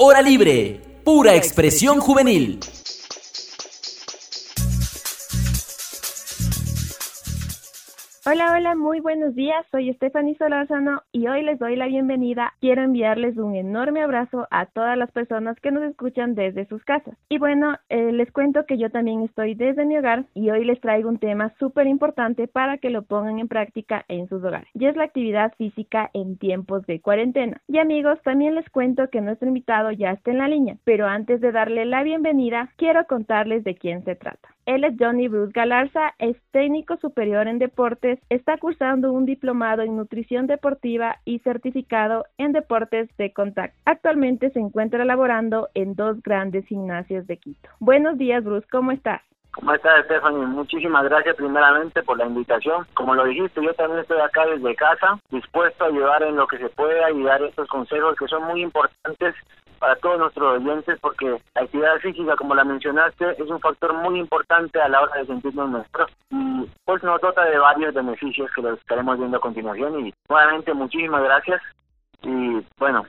Hora Libre, pura expresión juvenil. Hola, hola, muy buenos días. Soy Stephanie Solórzano y hoy les doy la bienvenida. Quiero enviarles un enorme abrazo a todas las personas que nos escuchan desde sus casas. Y bueno, eh, les cuento que yo también estoy desde mi hogar y hoy les traigo un tema súper importante para que lo pongan en práctica en sus hogares. Y es la actividad física en tiempos de cuarentena. Y amigos, también les cuento que nuestro invitado ya está en la línea. Pero antes de darle la bienvenida, quiero contarles de quién se trata. Él es Johnny Bruce Galarza, es técnico superior en deportes, está cursando un diplomado en nutrición deportiva y certificado en deportes de contacto. Actualmente se encuentra laborando en dos grandes gimnasios de Quito. Buenos días, Bruce, ¿cómo estás? ¿Cómo estás, Stephanie? Muchísimas gracias primeramente por la invitación. Como lo dijiste, yo también estoy acá desde casa, dispuesto a ayudar en lo que se pueda y dar estos consejos que son muy importantes para todos nuestros oyentes porque la actividad física, como la mencionaste, es un factor muy importante a la hora de sentirnos nuestros y pues nos dota de varios beneficios que los estaremos viendo a continuación y nuevamente muchísimas gracias y bueno,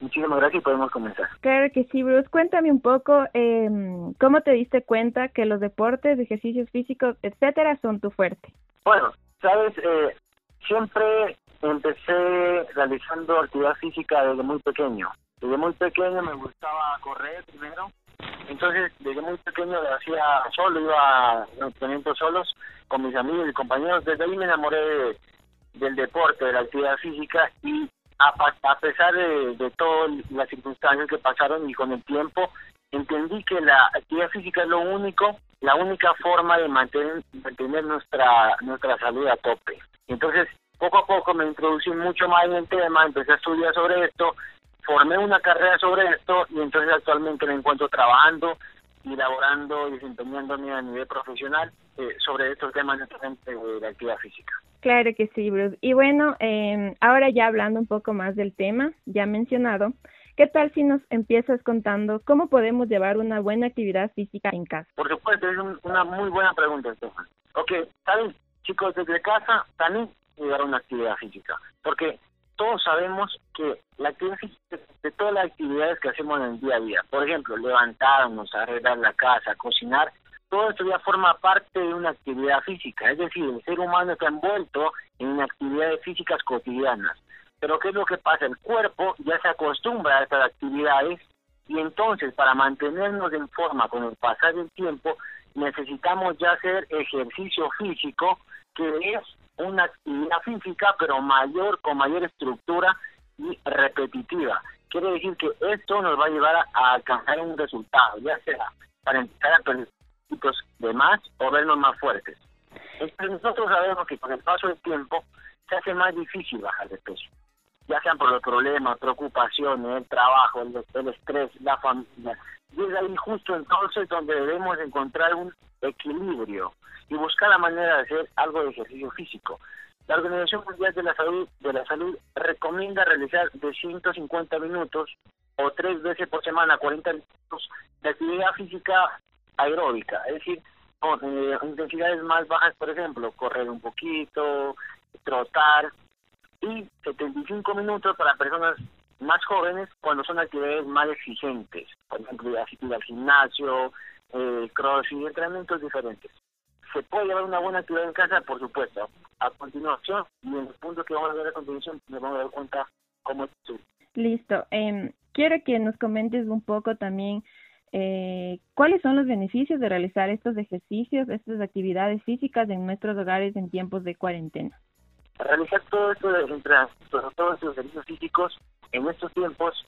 Muchísimas gracias y podemos comenzar. Claro que sí, Bruce. Cuéntame un poco eh, cómo te diste cuenta que los deportes, ejercicios físicos, etcétera, son tu fuerte. Bueno, sabes, eh, siempre empecé realizando actividad física desde muy pequeño. Desde muy pequeño me gustaba correr primero. Entonces, desde muy pequeño lo hacía solo, iba a entrenamientos solos con mis amigos y compañeros. Desde ahí me enamoré del deporte, de la actividad física y a, pesar de, de todas las circunstancias que pasaron y con el tiempo, entendí que la actividad física es lo único, la única forma de mantener, mantener nuestra, nuestra salud a tope. Entonces, poco a poco me introducí mucho más en el tema, empecé a estudiar sobre esto, formé una carrera sobre esto y entonces actualmente me encuentro trabajando y laborando y desempeñándome a nivel profesional eh, sobre estos temas de la actividad física. Claro que sí, Bruce. Y bueno, eh, ahora ya hablando un poco más del tema, ya mencionado, ¿qué tal si nos empiezas contando cómo podemos llevar una buena actividad física en casa? Por supuesto, es una muy buena pregunta, Estefan. Ok, ¿saben? Chicos, desde casa también llevar una actividad física, porque todos sabemos que la actividad física, de todas las actividades que hacemos en el día a día, por ejemplo, levantarnos, arreglar la casa, cocinar, todo esto ya forma parte de una actividad física, es decir, el ser humano está envuelto en actividades físicas cotidianas. Pero ¿qué es lo que pasa? El cuerpo ya se acostumbra a estas actividades y entonces para mantenernos en forma con el pasar del tiempo necesitamos ya hacer ejercicio físico que es una actividad física pero mayor, con mayor estructura y repetitiva. Quiere decir que esto nos va a llevar a, alcanzar un resultado, ya sea para empezar a de más o vernos más fuertes. Entonces nosotros sabemos que con el paso del tiempo se hace más difícil bajar de peso, ya sean por los problemas, preocupaciones, el trabajo, el, el estrés, la familia. Y es ahí justo entonces donde debemos encontrar un equilibrio y buscar la manera de hacer algo de ejercicio físico. La Organización Mundial de la Salud, de la Salud recomienda realizar de 150 minutos o tres veces por semana 40 minutos de actividad física aeróbica, es decir, con eh, intensidades más bajas, por ejemplo, correr un poquito, trotar, y 75 minutos para personas más jóvenes cuando son actividades más exigentes, por ejemplo, asistir al gimnasio, eh, crossfit, entrenamientos diferentes. ¿Se puede llevar una buena actividad en casa? Por supuesto. A continuación, y en el punto que vamos a ver a continuación, nos vamos a dar cuenta cómo es. Listo. Eh, quiero que nos comentes un poco también eh, ¿Cuáles son los beneficios de realizar estos ejercicios, estas actividades físicas en nuestros hogares en tiempos de cuarentena? Realizar todo esto de todos estos ejercicios físicos en estos tiempos,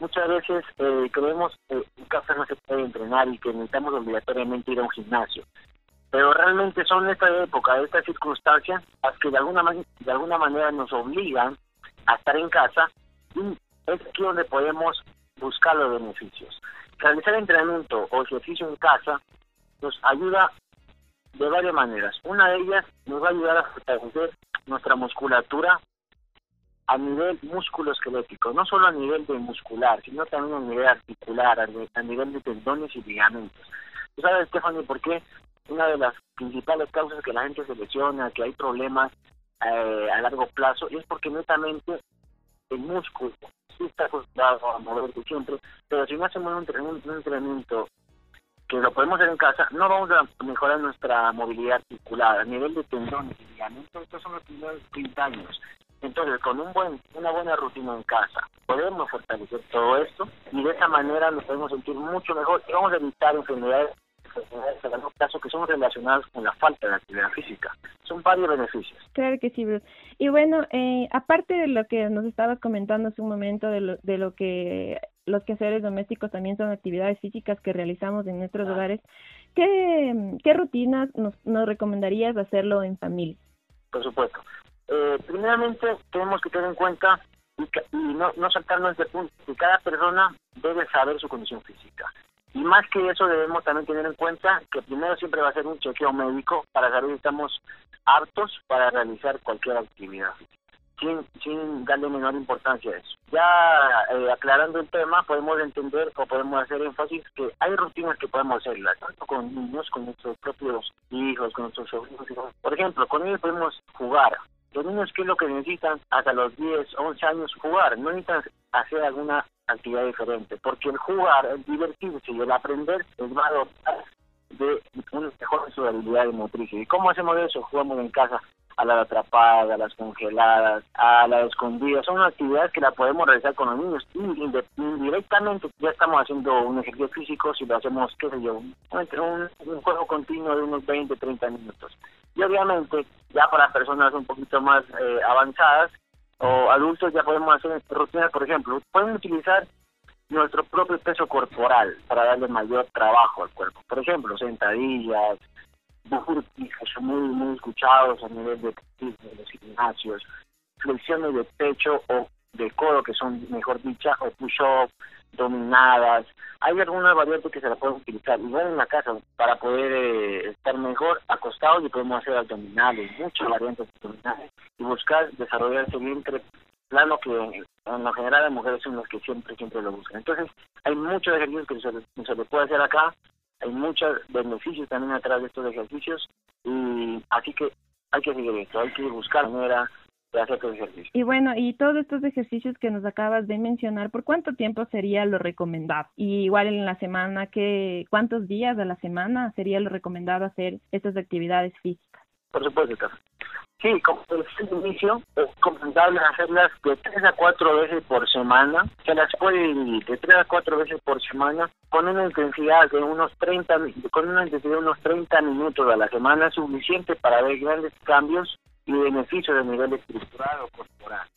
muchas veces eh, creemos que un café no se puede entrenar y que necesitamos obligatoriamente ir a un gimnasio. Pero realmente son esta época, estas circunstancias, las que de alguna, de alguna manera nos obligan a estar en casa y es aquí donde podemos buscar los beneficios realizar entrenamiento o ejercicio en casa nos ayuda de varias maneras. Una de ellas nos va a ayudar a fortalecer nuestra musculatura a nivel músculo esquelético, no solo a nivel de muscular, sino también a nivel articular, a nivel de tendones y ligamentos. ¿Tú sabes, Stephanie, por qué? Una de las principales causas que la gente se lesiona, que hay problemas eh, a largo plazo, es porque netamente el músculo sí está acostumbrado a moverse siempre, pero si no hacemos un, un entrenamiento que lo podemos hacer en casa, no vamos a mejorar nuestra movilidad articular a nivel de tendones y ligamentos. Estos son los primeros 30 años. Entonces, con un buen, una buena rutina en casa, podemos fortalecer todo esto y de esa manera nos podemos sentir mucho mejor y vamos a evitar enfermedades enfermedades a largo plazo que son relacionadas con la falta de actividad física. Son varios beneficios. Claro que sí, Bruce. Y bueno, eh, aparte de lo que nos estabas comentando hace un momento, de lo, de lo que los quehaceres domésticos también son actividades físicas que realizamos en nuestros hogares, ¿qué, qué rutinas nos, nos recomendarías hacerlo en familia? Por supuesto. Eh, primeramente, tenemos que tener en cuenta y, no, no saltarnos de punto que cada persona debe saber su condición física. Y más que eso debemos también tener en cuenta que primero siempre va a ser un chequeo médico para saber si estamos aptos para realizar cualquier actividad sin, sin darle menor importancia a eso. Ya eh, aclarando el tema, podemos entender o podemos hacer énfasis que hay rutinas que podemos hacerlas, tanto con niños, con nuestros propios hijos, con nuestros sobrinos. Por ejemplo, con ellos podemos jugar. Los niños, ¿qué es lo que necesitan hasta los 10, 11 años? Jugar. No necesitan hacer alguna actividad diferente, porque el jugar, el divertirse y el aprender les va a dotar de una mejor su habilidad motriz. ¿Y cómo hacemos eso? Jugamos en casa a la atrapada, a las congeladas, a la escondida. Son actividades que la podemos realizar con los niños y indirectamente ya estamos haciendo un ejercicio físico si lo hacemos, qué sé yo, un, un juego continuo de unos 20, 30 minutos. Y obviamente ya para personas un poquito más eh, avanzadas o adultos ya podemos hacer rutinas, por ejemplo, pueden utilizar nuestro propio peso corporal para darle mayor trabajo al cuerpo. Por ejemplo, sentadillas, que son muy, muy escuchados a nivel de, de los gimnasios, flexiones de pecho o de codo que son, mejor dicha, o push-up, dominadas. Hay algunas variantes que se la pueden utilizar. Igual en la casa, para poder eh, estar mejor acostados y podemos hacer abdominales, muchas variantes abdominales y buscar desarrollar ese vientre plano que en lo general las mujeres son las que siempre, siempre lo buscan. Entonces, hay muchos ejercicios que se, se le puede hacer acá, hay muchos beneficios también atrás de estos ejercicios y así que hay que seguir esto, hay que buscar manera de hacer estos ejercicios. Y bueno, y todos estos ejercicios que nos acabas de mencionar, ¿por cuánto tiempo sería lo recomendado? Y igual en la semana, ¿qué, ¿cuántos días de la semana sería lo recomendado hacer estas actividades físicas? Por supuesto, Sí, como decía inicio, es recomendable hacerlas de 3 a 4 veces por semana. Se las puede dividir de 3 a 4 veces por semana con una intensidad de unos 30, con una intensidad de unos 30 minutos a la semana suficiente para ver grandes cambios y beneficios de nivel estructural o corporal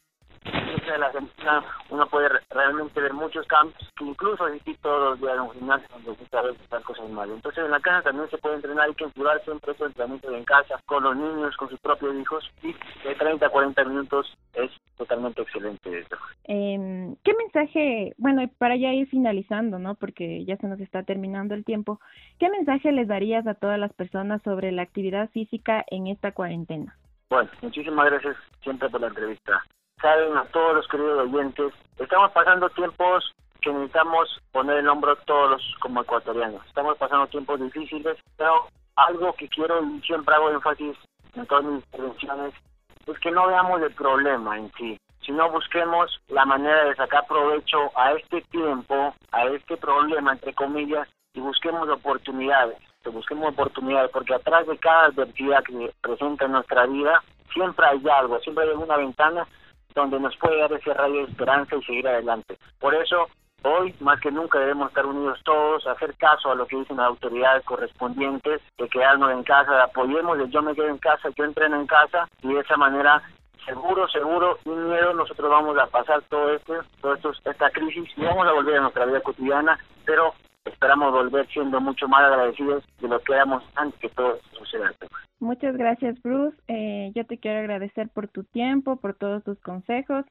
de la semana uno puede realmente ver muchos cambios, que incluso asistir todos los días a un gimnasio donde gusta ver estas cosas mal. Entonces en la casa también se puede entrenar, hay que enfriar siempre ese entrenamiento en casa, con los niños, con sus propios hijos, y de 30 a 40 minutos es totalmente excelente esto. Eh, ¿Qué mensaje, bueno, para ya ir finalizando, ¿no? Porque ya se nos está terminando el tiempo, ¿qué mensaje les darías a todas las personas sobre la actividad física en esta cuarentena? Bueno, muchísimas gracias siempre por la entrevista saben a todos los queridos oyentes, estamos pasando tiempos que necesitamos poner el hombro todos como ecuatorianos. Estamos pasando tiempos difíciles, pero algo que quiero y siempre hago énfasis en todas mis intervenciones es que no veamos el problema en sí, sino busquemos la manera de sacar provecho a este tiempo, a este problema, entre comillas, y busquemos oportunidades, que busquemos oportunidades, porque atrás de cada adversidad que presenta en nuestra vida, siempre hay algo, siempre hay una ventana donde nos puede dar ese rayo de esperanza y seguir adelante. Por eso, hoy más que nunca debemos estar unidos todos, hacer caso a lo que dicen las autoridades correspondientes, de quedarnos en casa, apoyemos de yo me quedo en casa, yo entreno en casa y de esa manera seguro, seguro, sin miedo, nosotros vamos a pasar todo esto, todo esto, esta crisis y vamos a volver a nuestra vida cotidiana, pero esperamos volver siendo mucho más agradecidos de lo que éramos antes que todo suceda. Muchas gracias, Bruce. Eh, yo te quiero agradecer por tu tiempo, por todos tus consejos,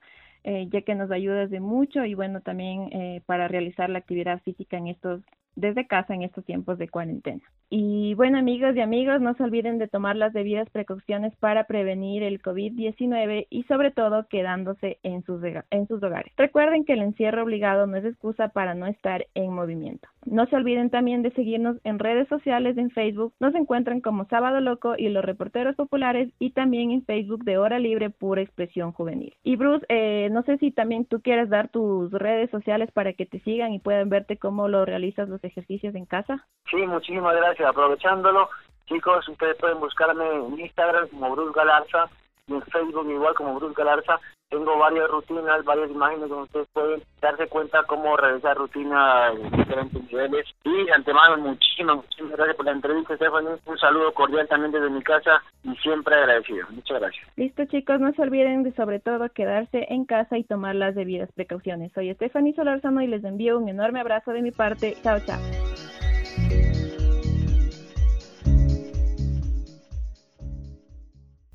eh, ya que nos ayudas de mucho y bueno, también eh, para realizar la actividad física en estos desde casa en estos tiempos de cuarentena. Y bueno, amigos y amigos, no se olviden de tomar las debidas precauciones para prevenir el COVID-19 y sobre todo quedándose en sus, en sus hogares. Recuerden que el encierro obligado no es excusa para no estar en movimiento. No se olviden también de seguirnos en redes sociales en Facebook. Nos encuentran como Sábado Loco y los reporteros populares y también en Facebook de Hora Libre Pura Expresión Juvenil. Y Bruce, eh, no sé si también tú quieres dar tus redes sociales para que te sigan y puedan verte cómo lo realizas los ejercicios en casa. Sí, muchísimas gracias. Aprovechándolo, chicos, ustedes pueden buscarme en Instagram como Bruce Galarza en Facebook igual como Bruce Galarza tengo varias rutinas, varias imágenes donde ustedes pueden darse cuenta cómo realizar rutinas en diferentes niveles. Y de antemano, muchísimas, muchísimas gracias por la entrevista, Stephanie. Un saludo cordial también desde mi casa y siempre agradecido. Muchas gracias. Listo, chicos, no se olviden de sobre todo quedarse en casa y tomar las debidas precauciones. Soy Stephanie Solarzano y les envío un enorme abrazo de mi parte. Chao, chao.